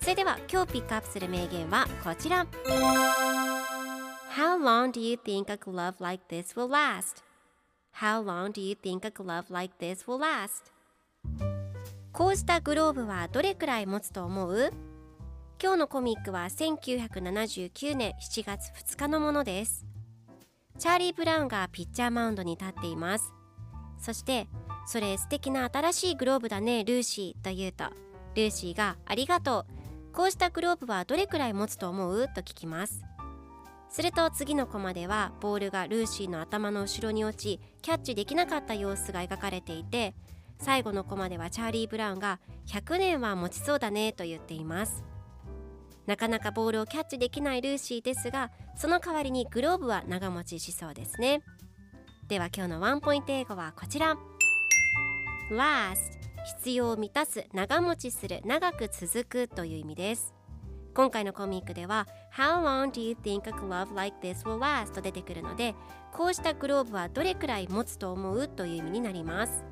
それでは今日ピックアップする名言はこちら。How long do you think a glove like this will last? How long do you think a glove like this will last? こうしたグローブはどれくらい持つと思う？今日のコミックは1979年7月2日のものです。チャーリー・ブラウンがピッチャーマウンドに立っています。そしてそれ素敵な新しいグローブだねルーシーと言うとルーシーがありがとう。こうしたグローブはどれくらい持つと思う？と聞きます。すると次のコマではボールがルーシーの頭の後ろに落ちキャッチできなかった様子が描かれていて最後のコマではチャーリー・ブラウンが100年は持ちそうだねと言っています。なかなかボールをキャッチできないルーシーですがその代わりにグローブは長持ちしそうですね。では今日のワンポイント英語はこちら。Last 必要を満たす長持ちする長く続くという意味です。今回のコミックでは How long do you think a glove like this will last? と出てくるのでこうしたグローブはどれくらい持つと思うという意味になります。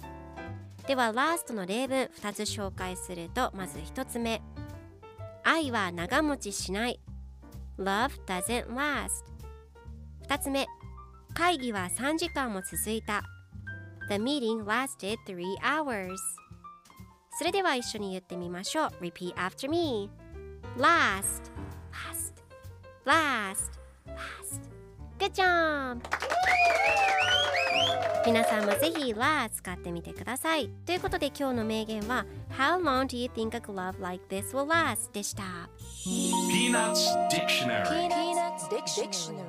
では last の例文2つ紹介するとまず1つ目。愛は長持ちしない。Love doesn't last. 2つ目。会議は3時間も続いた。The meeting lasted 3 hours. それでは一緒に言ってみましょう Repeat after me Last Last Last Last Good job! 皆さんもぜひ last 使ってみてくださいということで今日の名言は How long do you think a glove like this will last? でした Peanuts Dictionary Peanuts Dictionary